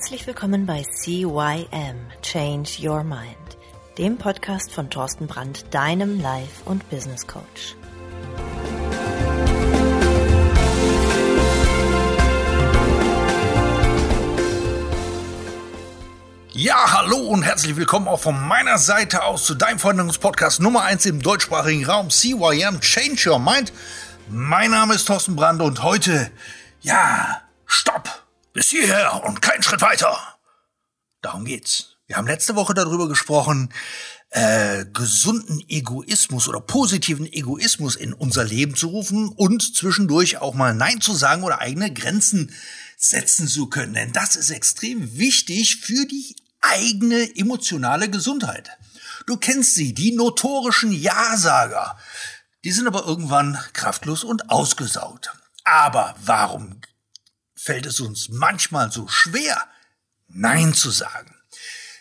Herzlich willkommen bei CYM Change Your Mind, dem Podcast von Thorsten Brandt, deinem Life- und Business Coach. Ja, hallo und herzlich willkommen auch von meiner Seite aus zu deinem Veränderungspodcast Nummer 1 im deutschsprachigen Raum CYM Change Your Mind. Mein Name ist Thorsten Brandt und heute, ja, stopp! Bis hierher und keinen Schritt weiter. Darum geht's. Wir haben letzte Woche darüber gesprochen, äh, gesunden Egoismus oder positiven Egoismus in unser Leben zu rufen und zwischendurch auch mal Nein zu sagen oder eigene Grenzen setzen zu können. Denn das ist extrem wichtig für die eigene emotionale Gesundheit. Du kennst sie, die notorischen Ja-Sager. Die sind aber irgendwann kraftlos und ausgesaugt. Aber warum fällt es uns manchmal so schwer, Nein zu sagen.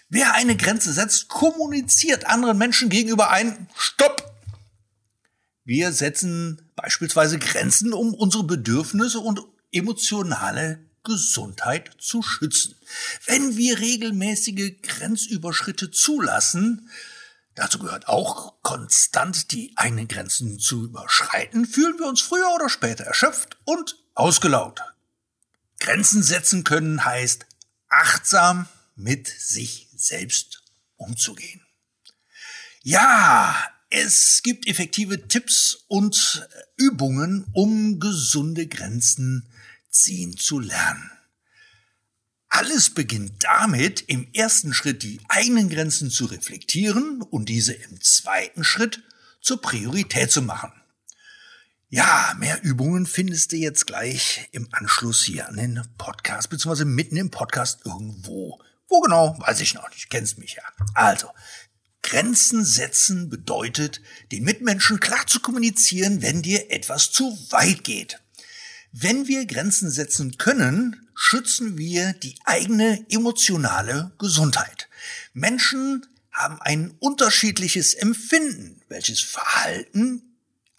Wer eine Grenze setzt, kommuniziert anderen Menschen gegenüber ein Stopp. Wir setzen beispielsweise Grenzen, um unsere Bedürfnisse und emotionale Gesundheit zu schützen. Wenn wir regelmäßige Grenzüberschritte zulassen, dazu gehört auch konstant die eigenen Grenzen zu überschreiten, fühlen wir uns früher oder später erschöpft und ausgelaugt. Grenzen setzen können heißt achtsam mit sich selbst umzugehen. Ja, es gibt effektive Tipps und Übungen, um gesunde Grenzen ziehen zu lernen. Alles beginnt damit, im ersten Schritt die eigenen Grenzen zu reflektieren und diese im zweiten Schritt zur Priorität zu machen. Ja, mehr Übungen findest du jetzt gleich im Anschluss hier an den Podcast, beziehungsweise mitten im Podcast irgendwo. Wo genau, weiß ich noch nicht, kennst mich ja. Also, Grenzen setzen bedeutet, den Mitmenschen klar zu kommunizieren, wenn dir etwas zu weit geht. Wenn wir Grenzen setzen können, schützen wir die eigene emotionale Gesundheit. Menschen haben ein unterschiedliches Empfinden, welches Verhalten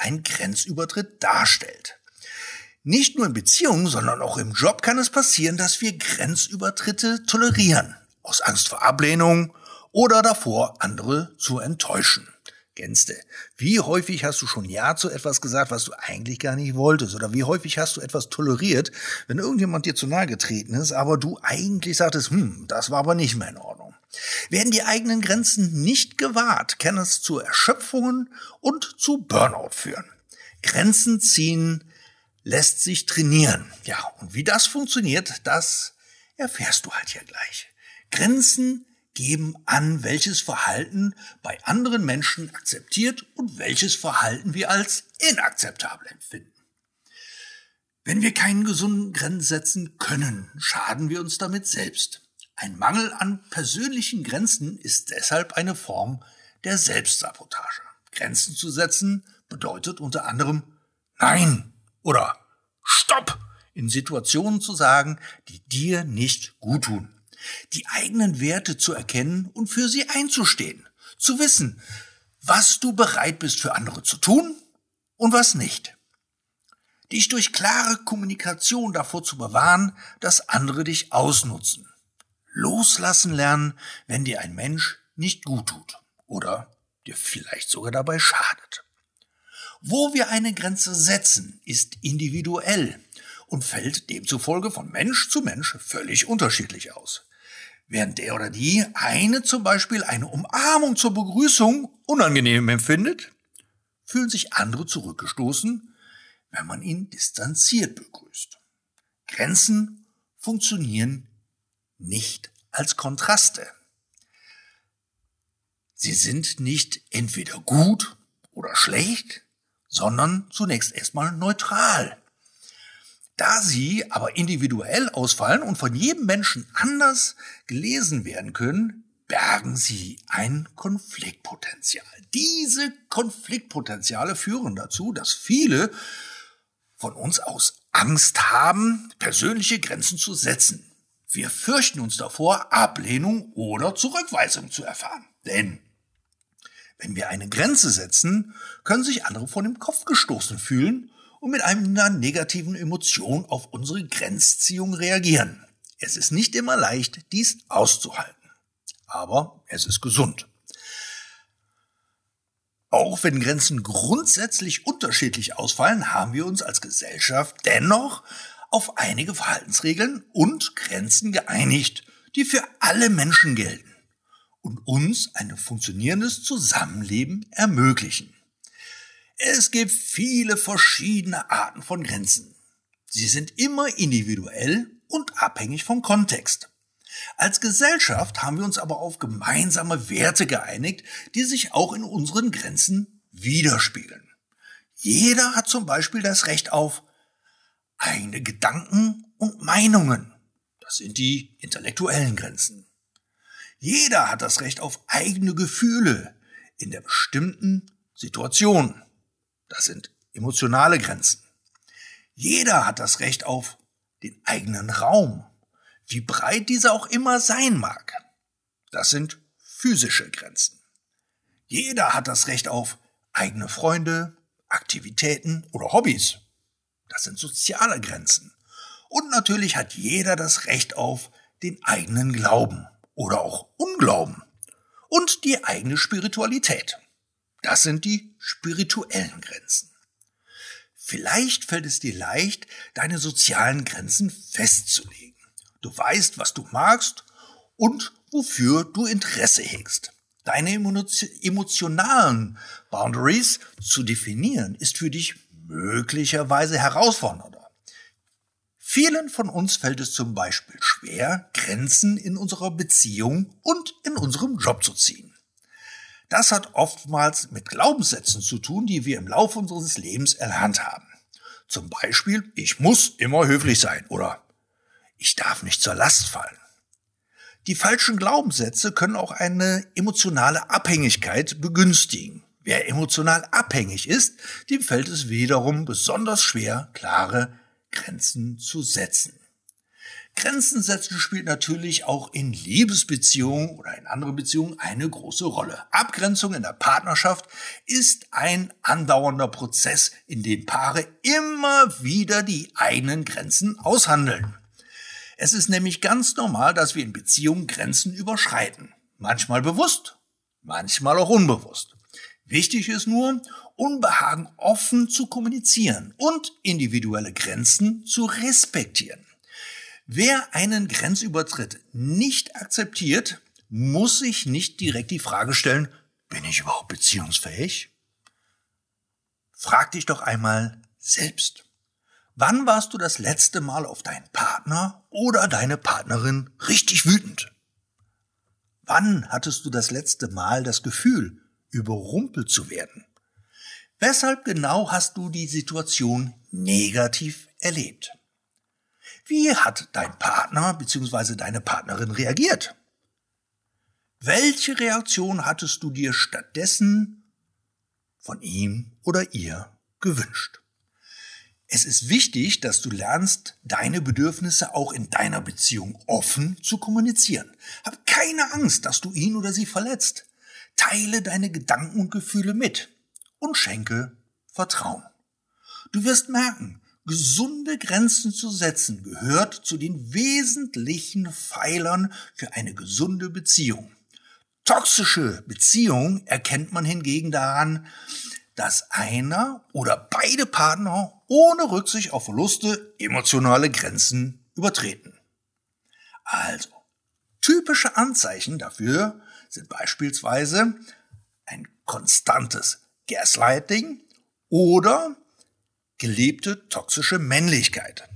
ein Grenzübertritt darstellt. Nicht nur in Beziehungen, sondern auch im Job kann es passieren, dass wir Grenzübertritte tolerieren, aus Angst vor Ablehnung oder davor, andere zu enttäuschen. Gänste, wie häufig hast du schon Ja zu etwas gesagt, was du eigentlich gar nicht wolltest? Oder wie häufig hast du etwas toleriert, wenn irgendjemand dir zu nahe getreten ist, aber du eigentlich sagtest, hm, das war aber nicht mehr in Ordnung. Werden die eigenen Grenzen nicht gewahrt, kann es zu Erschöpfungen und zu Burnout führen. Grenzen ziehen lässt sich trainieren. Ja, und wie das funktioniert, das erfährst du halt hier gleich. Grenzen geben an, welches Verhalten bei anderen Menschen akzeptiert und welches Verhalten wir als inakzeptabel empfinden. Wenn wir keinen gesunden Grenzen setzen können, schaden wir uns damit selbst. Ein Mangel an persönlichen Grenzen ist deshalb eine Form der Selbstsabotage. Grenzen zu setzen bedeutet unter anderem Nein oder Stopp in Situationen zu sagen, die dir nicht gut tun. Die eigenen Werte zu erkennen und für sie einzustehen. Zu wissen, was du bereit bist für andere zu tun und was nicht. Dich durch klare Kommunikation davor zu bewahren, dass andere dich ausnutzen loslassen lernen, wenn dir ein Mensch nicht gut tut oder dir vielleicht sogar dabei schadet. Wo wir eine Grenze setzen, ist individuell und fällt demzufolge von Mensch zu Mensch völlig unterschiedlich aus. Während der oder die eine zum Beispiel eine Umarmung zur Begrüßung unangenehm empfindet, fühlen sich andere zurückgestoßen, wenn man ihn distanziert begrüßt. Grenzen funktionieren nicht als Kontraste. Sie sind nicht entweder gut oder schlecht, sondern zunächst erstmal neutral. Da sie aber individuell ausfallen und von jedem Menschen anders gelesen werden können, bergen sie ein Konfliktpotenzial. Diese Konfliktpotenziale führen dazu, dass viele von uns aus Angst haben, persönliche Grenzen zu setzen. Wir fürchten uns davor, Ablehnung oder Zurückweisung zu erfahren. Denn wenn wir eine Grenze setzen, können sich andere von dem Kopf gestoßen fühlen und mit einer negativen Emotion auf unsere Grenzziehung reagieren. Es ist nicht immer leicht, dies auszuhalten. Aber es ist gesund. Auch wenn Grenzen grundsätzlich unterschiedlich ausfallen, haben wir uns als Gesellschaft dennoch auf einige Verhaltensregeln und Grenzen geeinigt, die für alle Menschen gelten und uns ein funktionierendes Zusammenleben ermöglichen. Es gibt viele verschiedene Arten von Grenzen. Sie sind immer individuell und abhängig vom Kontext. Als Gesellschaft haben wir uns aber auf gemeinsame Werte geeinigt, die sich auch in unseren Grenzen widerspiegeln. Jeder hat zum Beispiel das Recht auf eigene Gedanken und Meinungen. Das sind die intellektuellen Grenzen. Jeder hat das Recht auf eigene Gefühle in der bestimmten Situation. Das sind emotionale Grenzen. Jeder hat das Recht auf den eigenen Raum wie breit dieser auch immer sein mag. Das sind physische Grenzen. Jeder hat das Recht auf eigene Freunde, Aktivitäten oder Hobbys. Das sind soziale Grenzen. Und natürlich hat jeder das Recht auf den eigenen Glauben oder auch Unglauben und die eigene Spiritualität. Das sind die spirituellen Grenzen. Vielleicht fällt es dir leicht, deine sozialen Grenzen festzulegen. Du weißt, was du magst und wofür du Interesse hegst. Deine emotionalen Boundaries zu definieren ist für dich möglicherweise herausfordernder. Vielen von uns fällt es zum Beispiel schwer, Grenzen in unserer Beziehung und in unserem Job zu ziehen. Das hat oftmals mit Glaubenssätzen zu tun, die wir im Laufe unseres Lebens erlernt haben. Zum Beispiel, ich muss immer höflich sein oder ich darf nicht zur Last fallen. Die falschen Glaubenssätze können auch eine emotionale Abhängigkeit begünstigen. Wer emotional abhängig ist, dem fällt es wiederum besonders schwer, klare Grenzen zu setzen. Grenzen setzen spielt natürlich auch in Liebesbeziehungen oder in anderen Beziehungen eine große Rolle. Abgrenzung in der Partnerschaft ist ein andauernder Prozess, in dem Paare immer wieder die eigenen Grenzen aushandeln. Es ist nämlich ganz normal, dass wir in Beziehungen Grenzen überschreiten. Manchmal bewusst, manchmal auch unbewusst. Wichtig ist nur, Unbehagen offen zu kommunizieren und individuelle Grenzen zu respektieren. Wer einen Grenzübertritt nicht akzeptiert, muss sich nicht direkt die Frage stellen, bin ich überhaupt beziehungsfähig? Frag dich doch einmal selbst. Wann warst du das letzte Mal auf deinen Partner oder deine Partnerin richtig wütend? Wann hattest du das letzte Mal das Gefühl, überrumpelt zu werden? Weshalb genau hast du die Situation negativ erlebt? Wie hat dein Partner bzw. deine Partnerin reagiert? Welche Reaktion hattest du dir stattdessen von ihm oder ihr gewünscht? Es ist wichtig, dass du lernst, deine Bedürfnisse auch in deiner Beziehung offen zu kommunizieren. Hab keine Angst, dass du ihn oder sie verletzt. Teile deine Gedanken und Gefühle mit und schenke Vertrauen. Du wirst merken, gesunde Grenzen zu setzen gehört zu den wesentlichen Pfeilern für eine gesunde Beziehung. Toxische Beziehungen erkennt man hingegen daran, dass einer oder beide Partner ohne Rücksicht auf Verluste emotionale Grenzen übertreten. Also, typische Anzeichen dafür sind beispielsweise ein konstantes Gaslighting oder gelebte toxische Männlichkeit.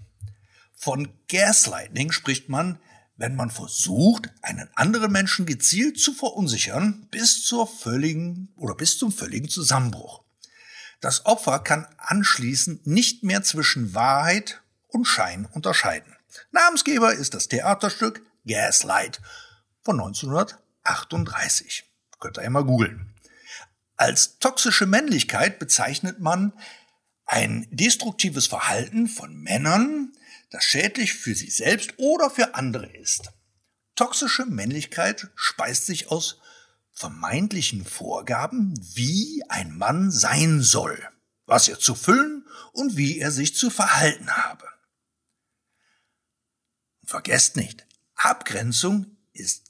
Von Gaslighting spricht man, wenn man versucht, einen anderen Menschen gezielt zu verunsichern bis zur völligen oder bis zum völligen Zusammenbruch. Das Opfer kann anschließend nicht mehr zwischen Wahrheit und Schein unterscheiden. Namensgeber ist das Theaterstück Gaslight von 1938. Könnt ihr einmal googeln. Als toxische Männlichkeit bezeichnet man ein destruktives Verhalten von Männern, das schädlich für sie selbst oder für andere ist. Toxische Männlichkeit speist sich aus vermeintlichen Vorgaben, wie ein Mann sein soll, was er zu füllen und wie er sich zu verhalten habe. vergesst nicht, Abgrenzung ist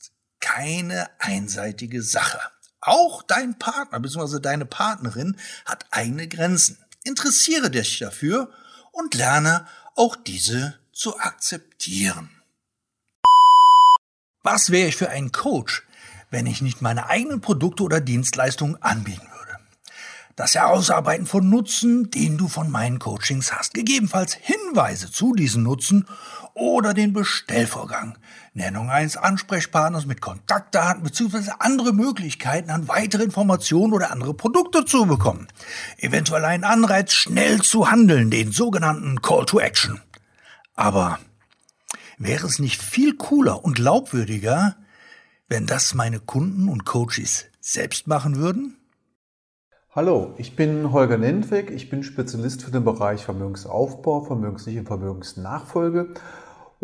keine einseitige Sache. Auch dein Partner bzw. deine Partnerin hat eigene Grenzen. Interessiere dich dafür und lerne auch diese zu akzeptieren. Was wäre ich für ein Coach, wenn ich nicht meine eigenen Produkte oder Dienstleistungen anbieten würde? Das Herausarbeiten von Nutzen, den du von meinen Coachings hast, gegebenenfalls Hinweise zu diesen Nutzen oder den Bestellvorgang, Nennung eines Ansprechpartners mit Kontaktdaten bzw. andere Möglichkeiten an weitere Informationen oder andere Produkte zu bekommen. Eventuell einen Anreiz, schnell zu handeln, den sogenannten Call to Action. Aber wäre es nicht viel cooler und glaubwürdiger, wenn das meine Kunden und Coaches selbst machen würden? Hallo, ich bin Holger Nentweg. Ich bin Spezialist für den Bereich Vermögensaufbau, Vermögenssicherung, Vermögensnachfolge.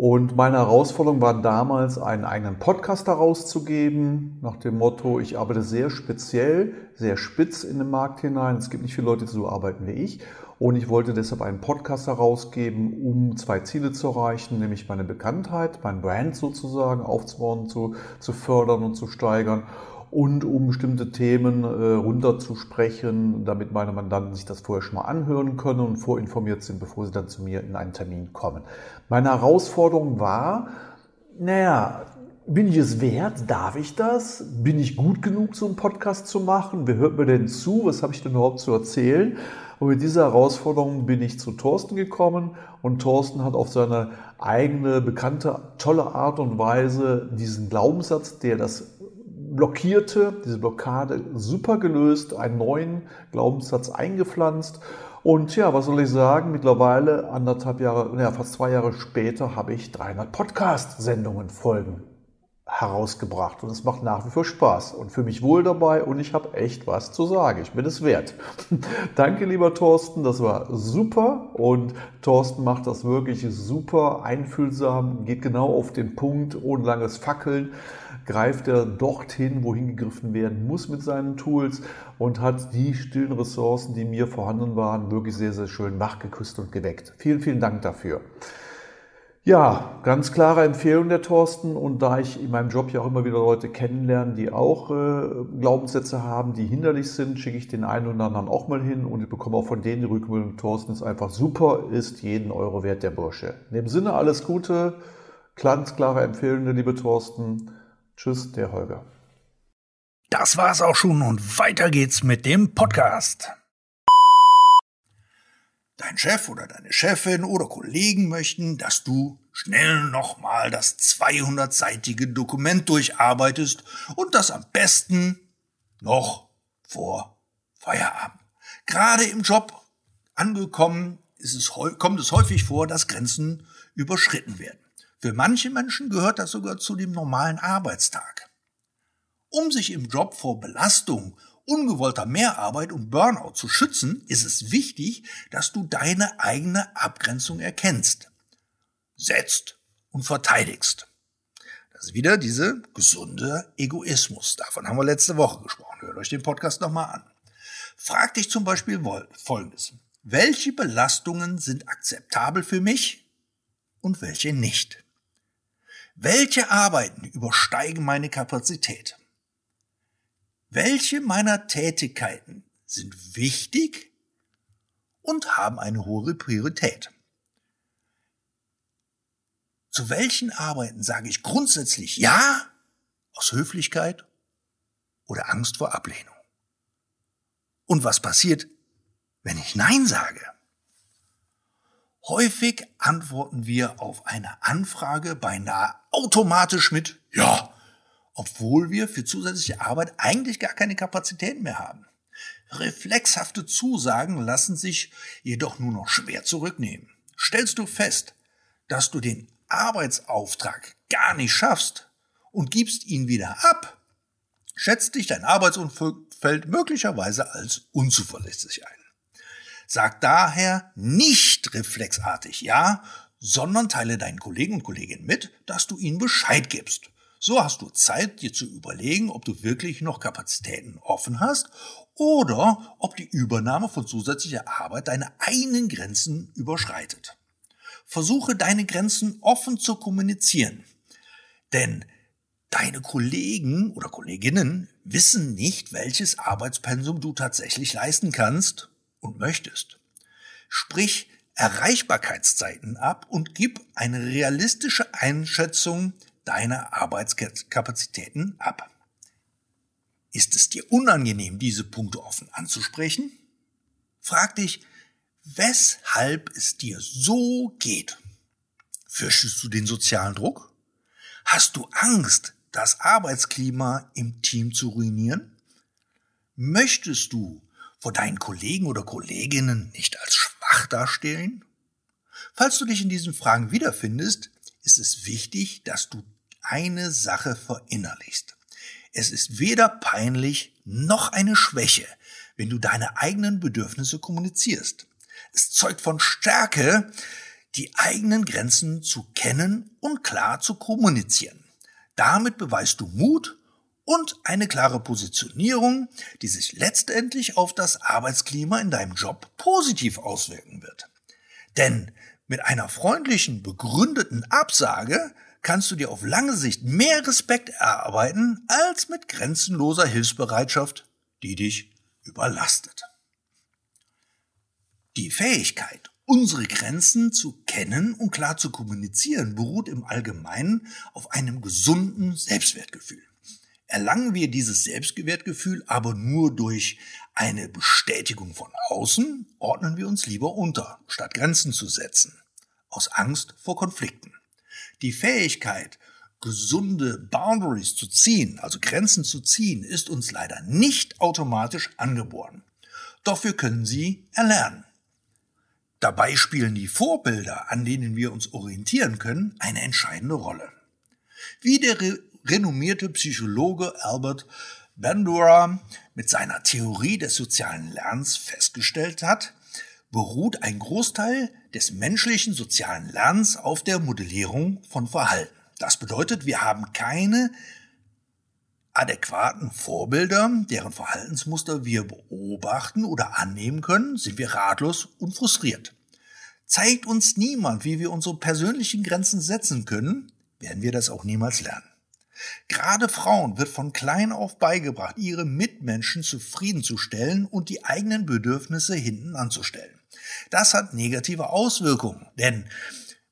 Und meine Herausforderung war damals, einen eigenen Podcast herauszugeben, nach dem Motto, ich arbeite sehr speziell, sehr spitz in den Markt hinein. Es gibt nicht viele Leute, die so arbeiten wie ich. Und ich wollte deshalb einen Podcast herausgeben, um zwei Ziele zu erreichen, nämlich meine Bekanntheit, mein Brand sozusagen aufzubauen, zu, zu fördern und zu steigern und um bestimmte Themen äh, runterzusprechen, damit meine Mandanten sich das vorher schon mal anhören können und vorinformiert sind, bevor sie dann zu mir in einen Termin kommen. Meine Herausforderung war, naja, bin ich es wert? Darf ich das? Bin ich gut genug, so einen Podcast zu machen? Wer hört mir denn zu? Was habe ich denn überhaupt zu erzählen? Und mit dieser Herausforderung bin ich zu Thorsten gekommen und Thorsten hat auf seine eigene, bekannte, tolle Art und Weise diesen Glaubenssatz, der das blockierte, diese Blockade super gelöst, einen neuen Glaubenssatz eingepflanzt. Und ja, was soll ich sagen? Mittlerweile anderthalb Jahre, ja, fast zwei Jahre später habe ich 300 Podcast-Sendungen, Folgen herausgebracht und es macht nach wie vor Spaß und für mich wohl dabei und ich habe echt was zu sagen. Ich bin es wert. Danke, lieber Thorsten, das war super und Thorsten macht das wirklich super einfühlsam, geht genau auf den Punkt, ohne langes Fackeln greift er dorthin, wohin gegriffen werden muss mit seinen Tools und hat die stillen Ressourcen, die mir vorhanden waren, wirklich sehr, sehr schön wachgeküsst und geweckt. Vielen, vielen Dank dafür. Ja, ganz klare Empfehlung der Thorsten. Und da ich in meinem Job ja auch immer wieder Leute kennenlerne, die auch äh, Glaubenssätze haben, die hinderlich sind, schicke ich den einen oder anderen auch mal hin und ich bekomme auch von denen die Rückmeldung, Thorsten ist einfach super, ist jeden Euro wert, der Bursche. In dem Sinne alles Gute, ganz klare Empfehlung, liebe Thorsten. Tschüss, der Holger. Das war's auch schon und weiter geht's mit dem Podcast. Dein Chef oder deine Chefin oder Kollegen möchten, dass du schnell nochmal das 200-seitige Dokument durcharbeitest und das am besten noch vor Feierabend. Gerade im Job angekommen ist es, kommt es häufig vor, dass Grenzen überschritten werden. Für manche Menschen gehört das sogar zu dem normalen Arbeitstag. Um sich im Job vor Belastung, ungewollter Mehrarbeit und Burnout zu schützen, ist es wichtig, dass du deine eigene Abgrenzung erkennst, setzt und verteidigst. Das ist wieder diese gesunde Egoismus. Davon haben wir letzte Woche gesprochen. Hört euch den Podcast nochmal an. Frag dich zum Beispiel Folgendes. Welche Belastungen sind akzeptabel für mich und welche nicht? Welche Arbeiten übersteigen meine Kapazität? Welche meiner Tätigkeiten sind wichtig und haben eine hohe Priorität? Zu welchen Arbeiten sage ich grundsätzlich Ja aus Höflichkeit oder Angst vor Ablehnung? Und was passiert, wenn ich Nein sage? Häufig antworten wir auf eine Anfrage beinahe automatisch mit Ja, obwohl wir für zusätzliche Arbeit eigentlich gar keine Kapazitäten mehr haben. Reflexhafte Zusagen lassen sich jedoch nur noch schwer zurücknehmen. Stellst du fest, dass du den Arbeitsauftrag gar nicht schaffst und gibst ihn wieder ab, schätzt dich dein Arbeitsumfeld möglicherweise als unzuverlässig ein. Sag daher nicht reflexartig ja, sondern teile deinen Kollegen und Kolleginnen mit, dass du ihnen Bescheid gibst. So hast du Zeit, dir zu überlegen, ob du wirklich noch Kapazitäten offen hast oder ob die Übernahme von zusätzlicher Arbeit deine eigenen Grenzen überschreitet. Versuche deine Grenzen offen zu kommunizieren. Denn deine Kollegen oder Kolleginnen wissen nicht, welches Arbeitspensum du tatsächlich leisten kannst und möchtest. Sprich Erreichbarkeitszeiten ab und gib eine realistische Einschätzung deiner Arbeitskapazitäten ab. Ist es dir unangenehm, diese Punkte offen anzusprechen? Frag dich, weshalb es dir so geht. Fürchtest du den sozialen Druck? Hast du Angst, das Arbeitsklima im Team zu ruinieren? Möchtest du vor deinen Kollegen oder Kolleginnen nicht als schwach dastehen? Falls du dich in diesen Fragen wiederfindest, ist es wichtig, dass du eine Sache verinnerlichst. Es ist weder peinlich noch eine Schwäche, wenn du deine eigenen Bedürfnisse kommunizierst. Es zeugt von Stärke, die eigenen Grenzen zu kennen und klar zu kommunizieren. Damit beweist du Mut und eine klare Positionierung, die sich letztendlich auf das Arbeitsklima in deinem Job positiv auswirken wird. Denn mit einer freundlichen, begründeten Absage kannst du dir auf lange Sicht mehr Respekt erarbeiten als mit grenzenloser Hilfsbereitschaft, die dich überlastet. Die Fähigkeit, unsere Grenzen zu kennen und klar zu kommunizieren, beruht im Allgemeinen auf einem gesunden Selbstwertgefühl. Erlangen wir dieses Selbstwertgefühl aber nur durch eine Bestätigung von außen, ordnen wir uns lieber unter, statt Grenzen zu setzen, aus Angst vor Konflikten. Die Fähigkeit, gesunde Boundaries zu ziehen, also Grenzen zu ziehen, ist uns leider nicht automatisch angeboren. Doch wir können sie erlernen. Dabei spielen die Vorbilder, an denen wir uns orientieren können, eine entscheidende Rolle. Wie der renommierte Psychologe Albert Bandura mit seiner Theorie des sozialen Lernens festgestellt hat, beruht ein Großteil des menschlichen sozialen Lernens auf der Modellierung von Verhalten. Das bedeutet, wir haben keine adäquaten Vorbilder, deren Verhaltensmuster wir beobachten oder annehmen können, sind wir ratlos und frustriert. Zeigt uns niemand, wie wir unsere persönlichen Grenzen setzen können, werden wir das auch niemals lernen. Gerade Frauen wird von klein auf beigebracht, ihre Mitmenschen zufriedenzustellen und die eigenen Bedürfnisse hinten anzustellen. Das hat negative Auswirkungen, denn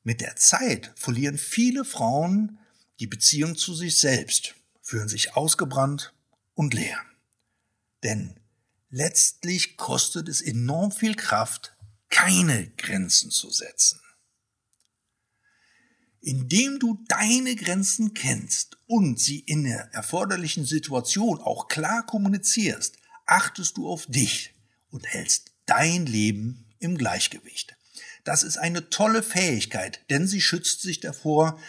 mit der Zeit verlieren viele Frauen die Beziehung zu sich selbst, fühlen sich ausgebrannt und leer. Denn letztlich kostet es enorm viel Kraft, keine Grenzen zu setzen. Indem du deine Grenzen kennst und sie in der erforderlichen Situation auch klar kommunizierst, achtest du auf dich und hältst dein Leben im Gleichgewicht. Das ist eine tolle Fähigkeit, denn sie schützt sich davor,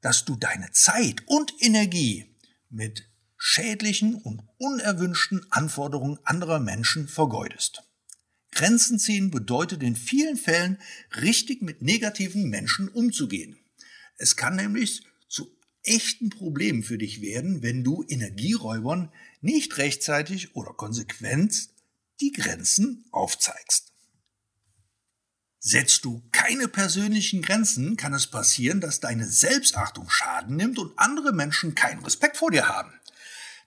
dass du deine Zeit und Energie mit schädlichen und unerwünschten Anforderungen anderer Menschen vergeudest. Grenzen ziehen bedeutet in vielen Fällen richtig mit negativen Menschen umzugehen. Es kann nämlich zu echten Problemen für dich werden, wenn du Energieräubern nicht rechtzeitig oder konsequent die Grenzen aufzeigst. Setzt du keine persönlichen Grenzen, kann es passieren, dass deine Selbstachtung Schaden nimmt und andere Menschen keinen Respekt vor dir haben.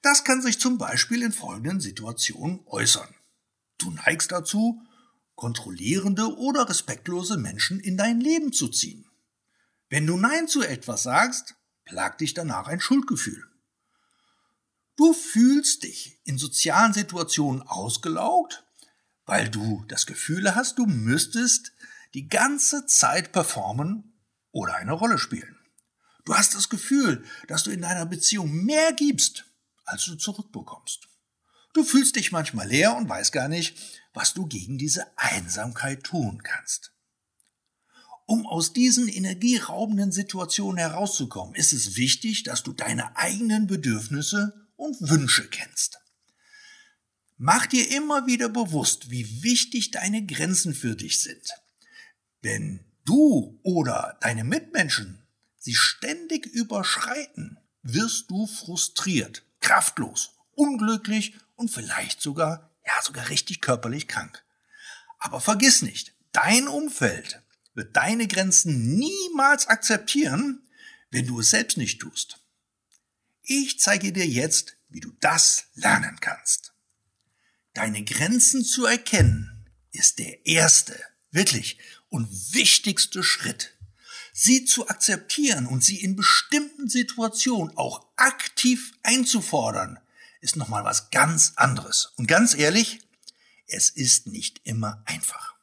Das kann sich zum Beispiel in folgenden Situationen äußern. Du neigst dazu, kontrollierende oder respektlose Menschen in dein Leben zu ziehen. Wenn du Nein zu etwas sagst, plagt dich danach ein Schuldgefühl. Du fühlst dich in sozialen Situationen ausgelaugt, weil du das Gefühl hast, du müsstest die ganze Zeit performen oder eine Rolle spielen. Du hast das Gefühl, dass du in deiner Beziehung mehr gibst, als du zurückbekommst. Du fühlst dich manchmal leer und weißt gar nicht, was du gegen diese Einsamkeit tun kannst. Um aus diesen energieraubenden Situationen herauszukommen, ist es wichtig, dass du deine eigenen Bedürfnisse und Wünsche kennst. Mach dir immer wieder bewusst, wie wichtig deine Grenzen für dich sind. Wenn du oder deine Mitmenschen sie ständig überschreiten, wirst du frustriert, kraftlos, unglücklich und vielleicht sogar, ja, sogar richtig körperlich krank. Aber vergiss nicht, dein Umfeld wird deine Grenzen niemals akzeptieren, wenn du es selbst nicht tust. Ich zeige dir jetzt, wie du das lernen kannst. Deine Grenzen zu erkennen ist der erste, wirklich und wichtigste Schritt. Sie zu akzeptieren und sie in bestimmten Situationen auch aktiv einzufordern, ist nochmal was ganz anderes. Und ganz ehrlich, es ist nicht immer einfach.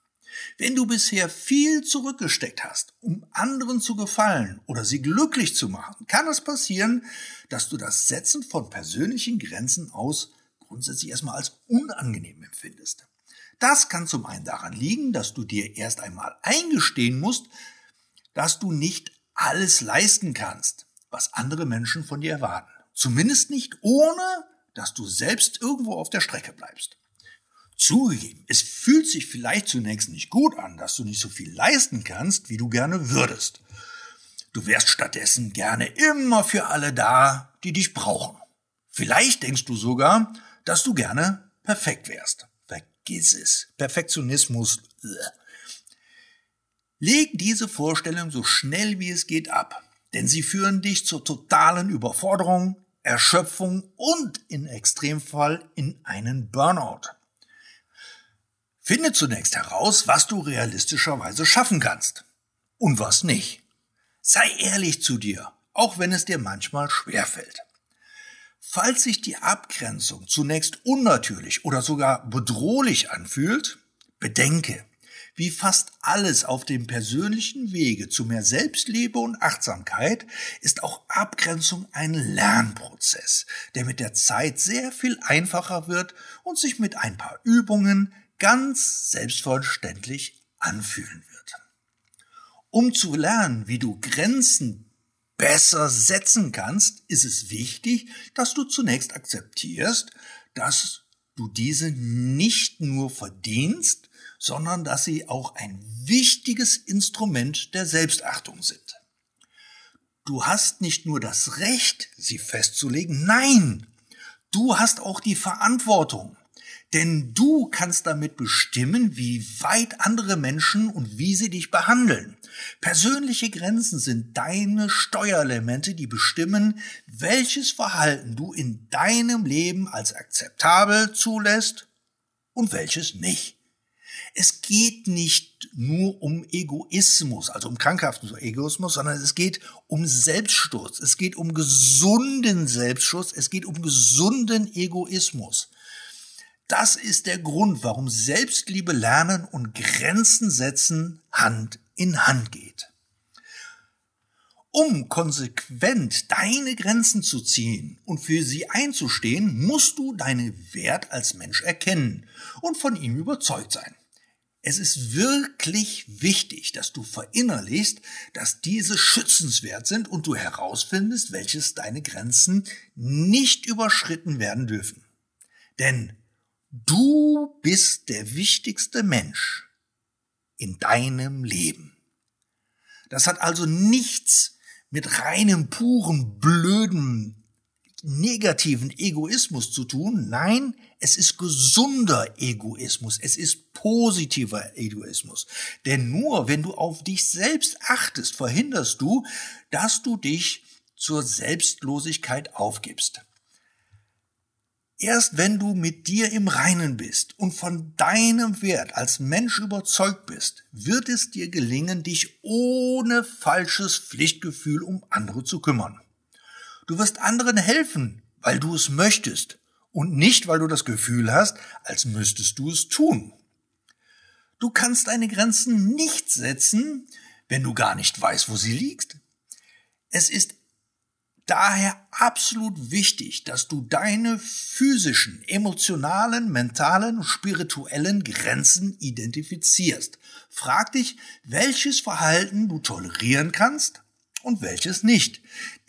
Wenn du bisher viel zurückgesteckt hast, um anderen zu gefallen oder sie glücklich zu machen, kann es passieren, dass du das Setzen von persönlichen Grenzen aus grundsätzlich erstmal als unangenehm empfindest. Das kann zum einen daran liegen, dass du dir erst einmal eingestehen musst, dass du nicht alles leisten kannst, was andere Menschen von dir erwarten. Zumindest nicht ohne, dass du selbst irgendwo auf der Strecke bleibst. Zugegeben, es fühlt sich vielleicht zunächst nicht gut an, dass du nicht so viel leisten kannst, wie du gerne würdest. Du wärst stattdessen gerne immer für alle da, die dich brauchen. Vielleicht denkst du sogar, dass du gerne perfekt wärst. Vergiss es. Perfektionismus. Leg diese Vorstellung so schnell wie es geht ab, denn sie führen dich zur totalen Überforderung, Erschöpfung und in Extremfall in einen Burnout. Finde zunächst heraus, was du realistischerweise schaffen kannst und was nicht. Sei ehrlich zu dir, auch wenn es dir manchmal schwerfällt. Falls sich die Abgrenzung zunächst unnatürlich oder sogar bedrohlich anfühlt, bedenke, wie fast alles auf dem persönlichen Wege zu mehr Selbstliebe und Achtsamkeit ist auch Abgrenzung ein Lernprozess, der mit der Zeit sehr viel einfacher wird und sich mit ein paar Übungen ganz selbstverständlich anfühlen wird. Um zu lernen, wie du Grenzen besser setzen kannst, ist es wichtig, dass du zunächst akzeptierst, dass du diese nicht nur verdienst, sondern dass sie auch ein wichtiges Instrument der Selbstachtung sind. Du hast nicht nur das Recht, sie festzulegen, nein, du hast auch die Verantwortung. Denn du kannst damit bestimmen, wie weit andere Menschen und wie sie dich behandeln. Persönliche Grenzen sind deine Steuerelemente, die bestimmen, welches Verhalten du in deinem Leben als akzeptabel zulässt und welches nicht. Es geht nicht nur um Egoismus, also um krankhaften Egoismus, sondern es geht um Selbstschutz. Es geht um gesunden Selbstschutz. Es geht um gesunden Egoismus. Das ist der Grund, warum Selbstliebe lernen und Grenzen setzen Hand in Hand geht. Um konsequent deine Grenzen zu ziehen und für sie einzustehen, musst du deinen Wert als Mensch erkennen und von ihm überzeugt sein. Es ist wirklich wichtig, dass du verinnerlichst, dass diese schützenswert sind und du herausfindest, welches deine Grenzen nicht überschritten werden dürfen. Denn Du bist der wichtigste Mensch in deinem Leben. Das hat also nichts mit reinem, puren, blöden, negativen Egoismus zu tun. Nein, es ist gesunder Egoismus. Es ist positiver Egoismus. Denn nur wenn du auf dich selbst achtest, verhinderst du, dass du dich zur Selbstlosigkeit aufgibst. Erst wenn du mit dir im Reinen bist und von deinem Wert als Mensch überzeugt bist, wird es dir gelingen, dich ohne falsches Pflichtgefühl um andere zu kümmern. Du wirst anderen helfen, weil du es möchtest und nicht, weil du das Gefühl hast, als müsstest du es tun. Du kannst deine Grenzen nicht setzen, wenn du gar nicht weißt, wo sie liegt. Es ist daher absolut wichtig, dass du deine physischen, emotionalen, mentalen und spirituellen Grenzen identifizierst. Frag dich, welches Verhalten du tolerieren kannst und welches nicht.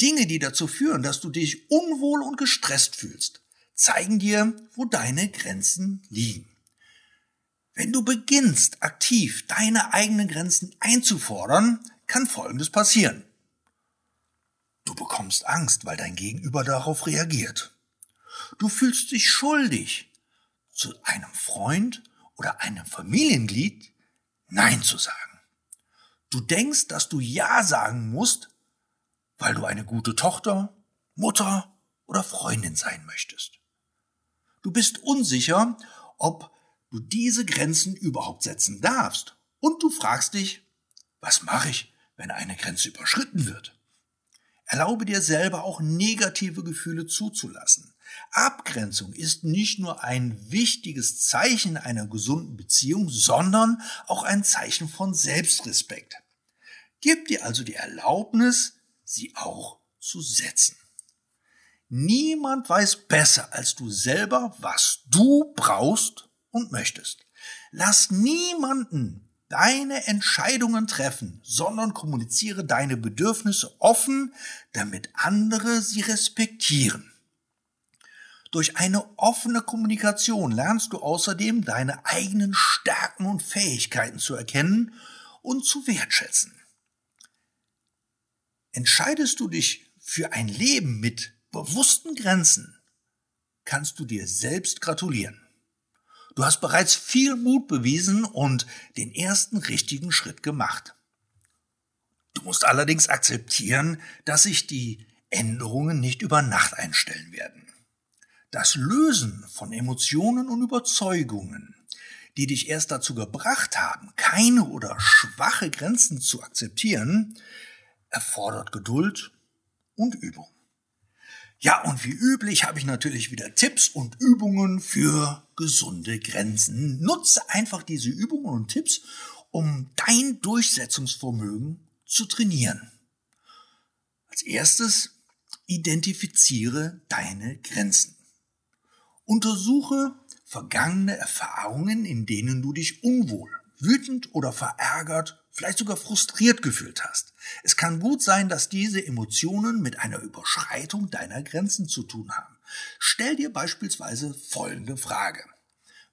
Dinge, die dazu führen, dass du dich unwohl und gestresst fühlst, zeigen dir, wo deine Grenzen liegen. Wenn du beginnst, aktiv deine eigenen Grenzen einzufordern, kann Folgendes passieren. Du bekommst Angst, weil dein Gegenüber darauf reagiert. Du fühlst dich schuldig, zu einem Freund oder einem Familienglied Nein zu sagen. Du denkst, dass du Ja sagen musst, weil du eine gute Tochter, Mutter oder Freundin sein möchtest. Du bist unsicher, ob du diese Grenzen überhaupt setzen darfst. Und du fragst dich, was mache ich, wenn eine Grenze überschritten wird? Erlaube dir selber auch negative Gefühle zuzulassen. Abgrenzung ist nicht nur ein wichtiges Zeichen einer gesunden Beziehung, sondern auch ein Zeichen von Selbstrespekt. Gib dir also die Erlaubnis, sie auch zu setzen. Niemand weiß besser als du selber, was du brauchst und möchtest. Lass niemanden deine Entscheidungen treffen, sondern kommuniziere deine Bedürfnisse offen, damit andere sie respektieren. Durch eine offene Kommunikation lernst du außerdem deine eigenen Stärken und Fähigkeiten zu erkennen und zu wertschätzen. Entscheidest du dich für ein Leben mit bewussten Grenzen, kannst du dir selbst gratulieren. Du hast bereits viel Mut bewiesen und den ersten richtigen Schritt gemacht. Du musst allerdings akzeptieren, dass sich die Änderungen nicht über Nacht einstellen werden. Das Lösen von Emotionen und Überzeugungen, die dich erst dazu gebracht haben, keine oder schwache Grenzen zu akzeptieren, erfordert Geduld und Übung. Ja, und wie üblich habe ich natürlich wieder Tipps und Übungen für gesunde Grenzen. Nutze einfach diese Übungen und Tipps, um dein Durchsetzungsvermögen zu trainieren. Als erstes identifiziere deine Grenzen. Untersuche vergangene Erfahrungen, in denen du dich unwohl, wütend oder verärgert vielleicht sogar frustriert gefühlt hast. Es kann gut sein, dass diese Emotionen mit einer Überschreitung deiner Grenzen zu tun haben. Stell dir beispielsweise folgende Frage.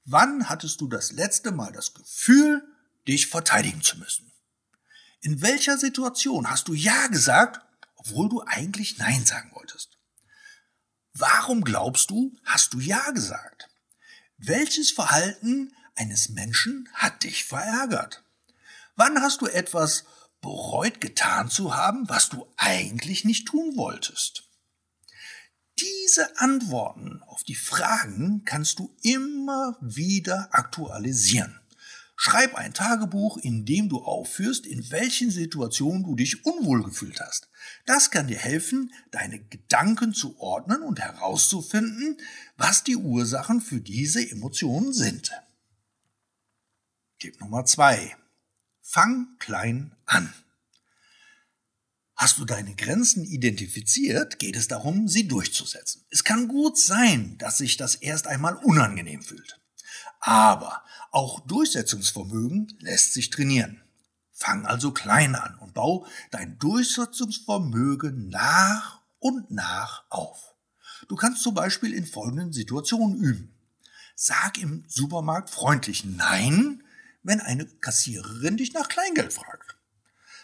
Wann hattest du das letzte Mal das Gefühl, dich verteidigen zu müssen? In welcher Situation hast du Ja gesagt, obwohl du eigentlich Nein sagen wolltest? Warum glaubst du, hast du Ja gesagt? Welches Verhalten eines Menschen hat dich verärgert? Wann hast du etwas bereut getan zu haben, was du eigentlich nicht tun wolltest? Diese Antworten auf die Fragen kannst du immer wieder aktualisieren. Schreib ein Tagebuch, in dem du aufführst, in welchen Situationen du dich unwohl gefühlt hast. Das kann dir helfen, deine Gedanken zu ordnen und herauszufinden, was die Ursachen für diese Emotionen sind. Tipp Nummer zwei. Fang klein an. Hast du deine Grenzen identifiziert, geht es darum, sie durchzusetzen. Es kann gut sein, dass sich das erst einmal unangenehm fühlt. Aber auch Durchsetzungsvermögen lässt sich trainieren. Fang also klein an und bau dein Durchsetzungsvermögen nach und nach auf. Du kannst zum Beispiel in folgenden Situationen üben. Sag im Supermarkt freundlich Nein, wenn eine Kassiererin dich nach Kleingeld fragt.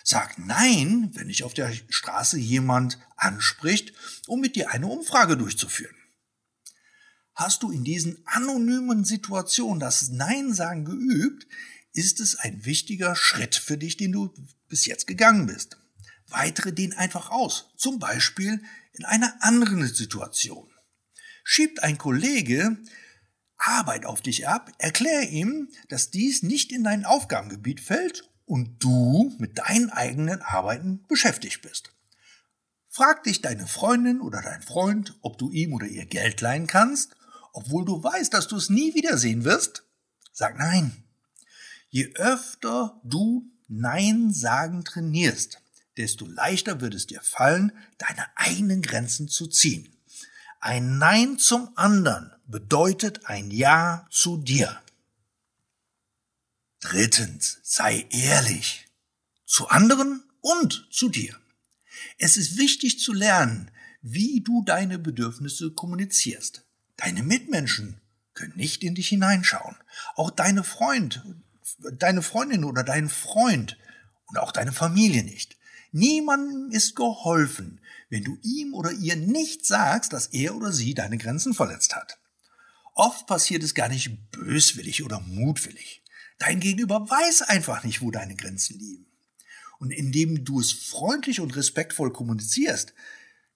Sag Nein, wenn dich auf der Straße jemand anspricht, um mit dir eine Umfrage durchzuführen. Hast du in diesen anonymen Situationen das Nein sagen geübt, ist es ein wichtiger Schritt für dich, den du bis jetzt gegangen bist. Weitere den einfach aus, zum Beispiel in einer anderen Situation. Schiebt ein Kollege Arbeit auf dich ab, erkläre ihm, dass dies nicht in dein Aufgabengebiet fällt und du mit deinen eigenen Arbeiten beschäftigt bist. Frag dich deine Freundin oder dein Freund, ob du ihm oder ihr Geld leihen kannst, obwohl du weißt, dass du es nie wiedersehen wirst? Sag nein. Je öfter du Nein sagen trainierst, desto leichter wird es dir fallen, deine eigenen Grenzen zu ziehen. Ein Nein zum anderen bedeutet ein Ja zu dir. Drittens, sei ehrlich zu anderen und zu dir. Es ist wichtig zu lernen, wie du deine Bedürfnisse kommunizierst. Deine Mitmenschen können nicht in dich hineinschauen. Auch deine Freund, deine Freundin oder dein Freund und auch deine Familie nicht. Niemandem ist geholfen, wenn du ihm oder ihr nicht sagst, dass er oder sie deine Grenzen verletzt hat. Oft passiert es gar nicht böswillig oder mutwillig. Dein Gegenüber weiß einfach nicht, wo deine Grenzen liegen. Und indem du es freundlich und respektvoll kommunizierst,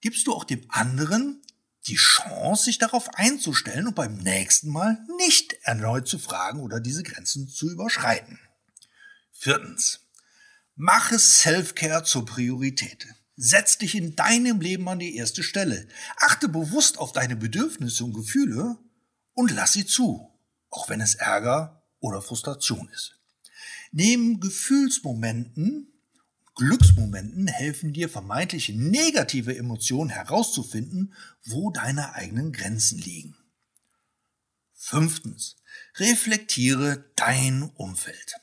gibst du auch dem anderen die Chance, sich darauf einzustellen und beim nächsten Mal nicht erneut zu fragen oder diese Grenzen zu überschreiten. Viertens. Mache Self-Care zur Priorität. Setz dich in deinem Leben an die erste Stelle. Achte bewusst auf deine Bedürfnisse und Gefühle und lass sie zu, auch wenn es Ärger oder Frustration ist. Neben Gefühlsmomenten Glücksmomenten helfen dir, vermeintliche negative Emotionen herauszufinden, wo deine eigenen Grenzen liegen. Fünftens. Reflektiere dein Umfeld.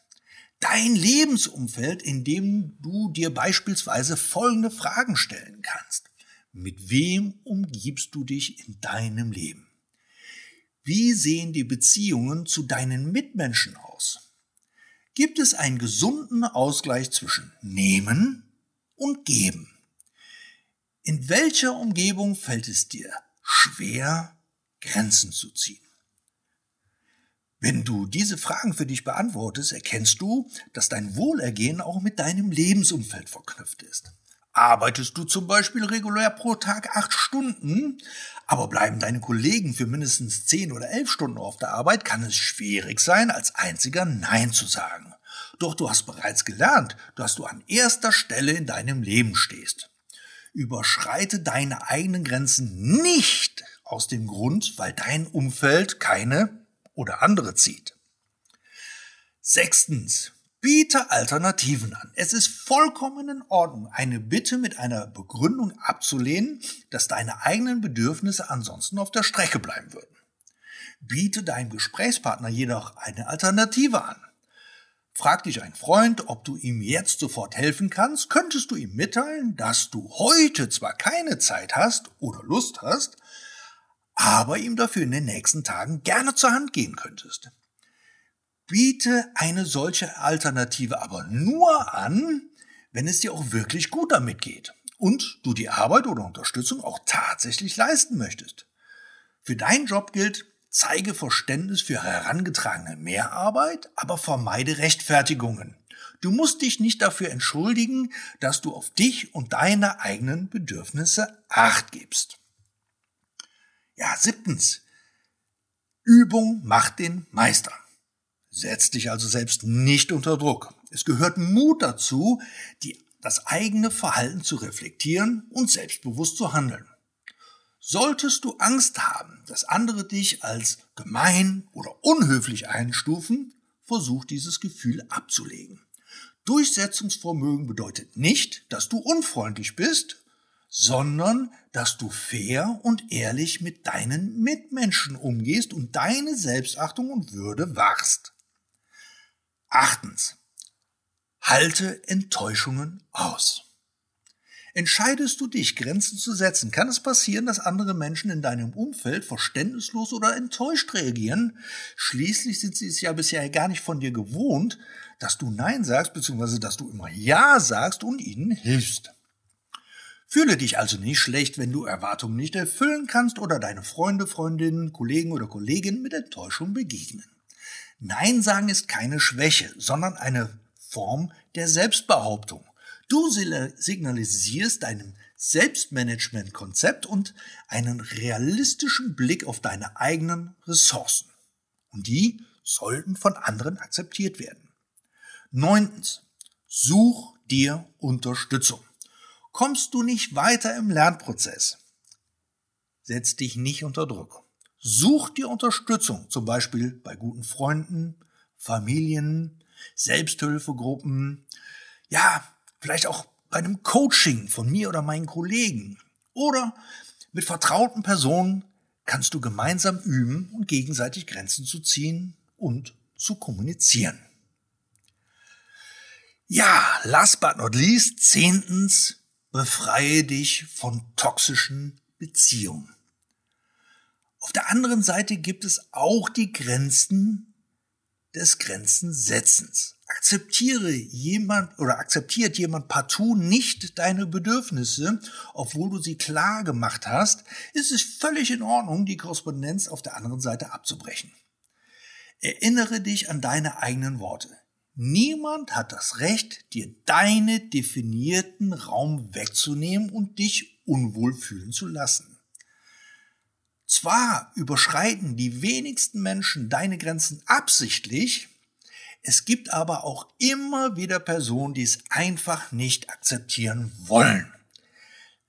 Dein Lebensumfeld, in dem du dir beispielsweise folgende Fragen stellen kannst. Mit wem umgibst du dich in deinem Leben? Wie sehen die Beziehungen zu deinen Mitmenschen aus? gibt es einen gesunden Ausgleich zwischen Nehmen und Geben. In welcher Umgebung fällt es dir schwer, Grenzen zu ziehen? Wenn du diese Fragen für dich beantwortest, erkennst du, dass dein Wohlergehen auch mit deinem Lebensumfeld verknüpft ist. Arbeitest du zum Beispiel regulär pro Tag acht Stunden, aber bleiben deine Kollegen für mindestens zehn oder elf Stunden auf der Arbeit, kann es schwierig sein, als einziger Nein zu sagen. Doch du hast bereits gelernt, dass du an erster Stelle in deinem Leben stehst. Überschreite deine eigenen Grenzen nicht aus dem Grund, weil dein Umfeld keine oder andere zieht. Sechstens, Biete Alternativen an. Es ist vollkommen in Ordnung, eine Bitte mit einer Begründung abzulehnen, dass deine eigenen Bedürfnisse ansonsten auf der Strecke bleiben würden. Biete deinem Gesprächspartner jedoch eine Alternative an. Frag dich ein Freund, ob du ihm jetzt sofort helfen kannst, könntest du ihm mitteilen, dass du heute zwar keine Zeit hast oder Lust hast, aber ihm dafür in den nächsten Tagen gerne zur Hand gehen könntest biete eine solche Alternative aber nur an, wenn es dir auch wirklich gut damit geht und du die Arbeit oder Unterstützung auch tatsächlich leisten möchtest. Für deinen Job gilt, zeige Verständnis für herangetragene Mehrarbeit, aber vermeide Rechtfertigungen. Du musst dich nicht dafür entschuldigen, dass du auf dich und deine eigenen Bedürfnisse acht gibst. Ja, siebtens. Übung macht den Meister. Setz dich also selbst nicht unter Druck. Es gehört Mut dazu, die, das eigene Verhalten zu reflektieren und selbstbewusst zu handeln. Solltest du Angst haben, dass andere dich als gemein oder unhöflich einstufen, versuch dieses Gefühl abzulegen. Durchsetzungsvermögen bedeutet nicht, dass du unfreundlich bist, sondern dass du fair und ehrlich mit deinen Mitmenschen umgehst und deine Selbstachtung und Würde wachst. Achtens. Halte Enttäuschungen aus. Entscheidest du dich, Grenzen zu setzen, kann es passieren, dass andere Menschen in deinem Umfeld verständnislos oder enttäuscht reagieren. Schließlich sind sie es ja bisher gar nicht von dir gewohnt, dass du Nein sagst, beziehungsweise dass du immer Ja sagst und ihnen hilfst. Fühle dich also nicht schlecht, wenn du Erwartungen nicht erfüllen kannst oder deine Freunde, Freundinnen, Kollegen oder Kolleginnen mit Enttäuschung begegnen. Nein sagen ist keine Schwäche, sondern eine Form der Selbstbehauptung. Du signalisierst deinem Selbstmanagement-Konzept und einen realistischen Blick auf deine eigenen Ressourcen. Und die sollten von anderen akzeptiert werden. Neuntens. Such dir Unterstützung. Kommst du nicht weiter im Lernprozess? Setz dich nicht unter Druck. Such dir Unterstützung, zum Beispiel bei guten Freunden, Familien, Selbsthilfegruppen, ja, vielleicht auch bei einem Coaching von mir oder meinen Kollegen. Oder mit vertrauten Personen kannst du gemeinsam üben und gegenseitig Grenzen zu ziehen und zu kommunizieren. Ja, last but not least, zehntens, befreie dich von toxischen Beziehungen. Auf der anderen Seite gibt es auch die Grenzen des Grenzensetzens. Akzeptiere jemand oder akzeptiert jemand partout nicht deine Bedürfnisse, obwohl du sie klar gemacht hast, ist es völlig in Ordnung, die Korrespondenz auf der anderen Seite abzubrechen. Erinnere dich an deine eigenen Worte. Niemand hat das Recht, dir deine definierten Raum wegzunehmen und dich unwohl fühlen zu lassen. Zwar überschreiten die wenigsten Menschen deine Grenzen absichtlich, es gibt aber auch immer wieder Personen, die es einfach nicht akzeptieren wollen.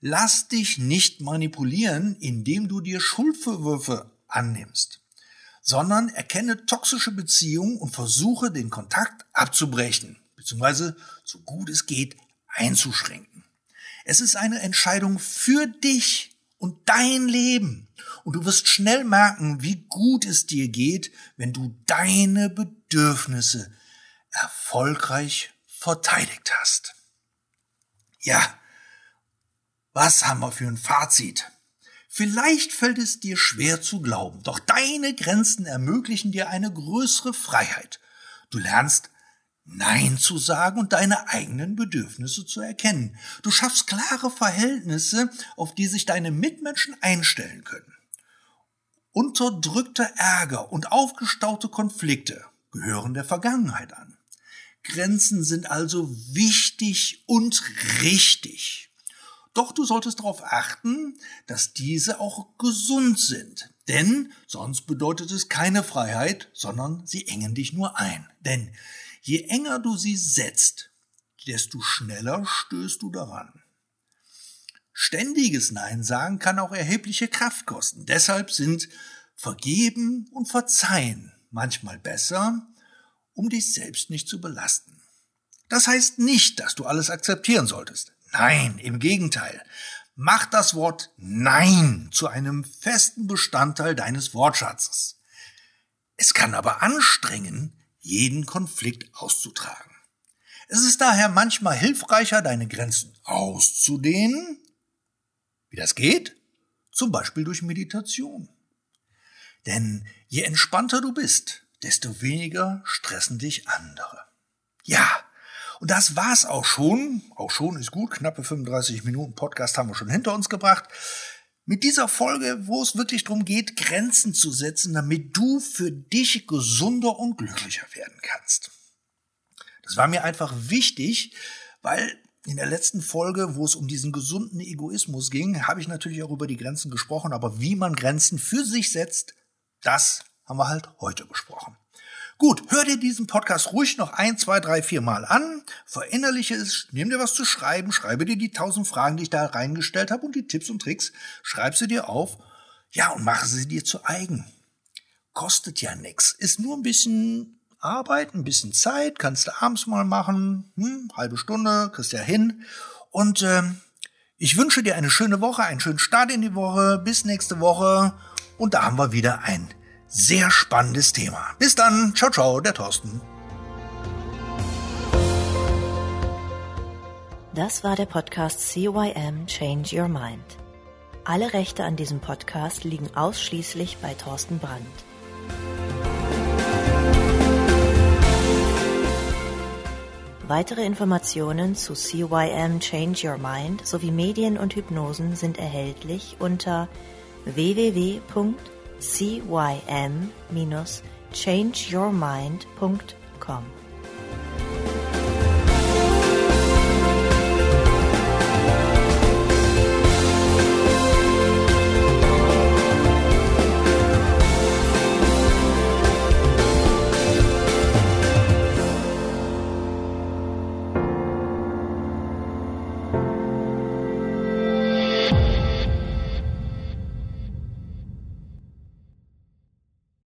Lass dich nicht manipulieren, indem du dir Schuldvorwürfe annimmst, sondern erkenne toxische Beziehungen und versuche den Kontakt abzubrechen, beziehungsweise so gut es geht einzuschränken. Es ist eine Entscheidung für dich und dein Leben. Und du wirst schnell merken, wie gut es dir geht, wenn du deine Bedürfnisse erfolgreich verteidigt hast. Ja, was haben wir für ein Fazit? Vielleicht fällt es dir schwer zu glauben, doch deine Grenzen ermöglichen dir eine größere Freiheit. Du lernst Nein zu sagen und deine eigenen Bedürfnisse zu erkennen. Du schaffst klare Verhältnisse, auf die sich deine Mitmenschen einstellen können. Unterdrückter Ärger und aufgestaute Konflikte gehören der Vergangenheit an. Grenzen sind also wichtig und richtig. Doch du solltest darauf achten, dass diese auch gesund sind. Denn sonst bedeutet es keine Freiheit, sondern sie engen dich nur ein. Denn je enger du sie setzt, desto schneller stößt du daran. Ständiges Nein sagen kann auch erhebliche Kraft kosten. Deshalb sind Vergeben und Verzeihen manchmal besser, um dich selbst nicht zu belasten. Das heißt nicht, dass du alles akzeptieren solltest. Nein, im Gegenteil. Mach das Wort Nein zu einem festen Bestandteil deines Wortschatzes. Es kann aber anstrengen, jeden Konflikt auszutragen. Es ist daher manchmal hilfreicher, deine Grenzen auszudehnen. Wie das geht? Zum Beispiel durch Meditation. Denn je entspannter du bist, desto weniger stressen dich andere. Ja, und das war's auch schon. Auch schon ist gut. Knappe 35 Minuten Podcast haben wir schon hinter uns gebracht. Mit dieser Folge, wo es wirklich darum geht, Grenzen zu setzen, damit du für dich gesunder und glücklicher werden kannst. Das war mir einfach wichtig, weil in der letzten Folge, wo es um diesen gesunden Egoismus ging, habe ich natürlich auch über die Grenzen gesprochen, aber wie man Grenzen für sich setzt, das haben wir halt heute besprochen. Gut, hör dir diesen Podcast ruhig noch ein, zwei, drei, vier Mal an, verinnerliche es, nimm dir was zu schreiben, schreibe dir die tausend Fragen, die ich da reingestellt habe und die Tipps und Tricks, schreib sie dir auf, ja, und mache sie dir zu eigen. Kostet ja nix, ist nur ein bisschen Arbeit, ein bisschen Zeit, kannst du abends mal machen, hm, halbe Stunde, kriegst ja hin. Und ähm, ich wünsche dir eine schöne Woche, einen schönen Start in die Woche, bis nächste Woche. Und da haben wir wieder ein sehr spannendes Thema. Bis dann. Ciao, ciao, der Thorsten. Das war der Podcast CYM Change Your Mind. Alle Rechte an diesem Podcast liegen ausschließlich bei Thorsten Brandt. Weitere Informationen zu CYM Change Your Mind sowie Medien und Hypnosen sind erhältlich unter cym-changeyourmind.com.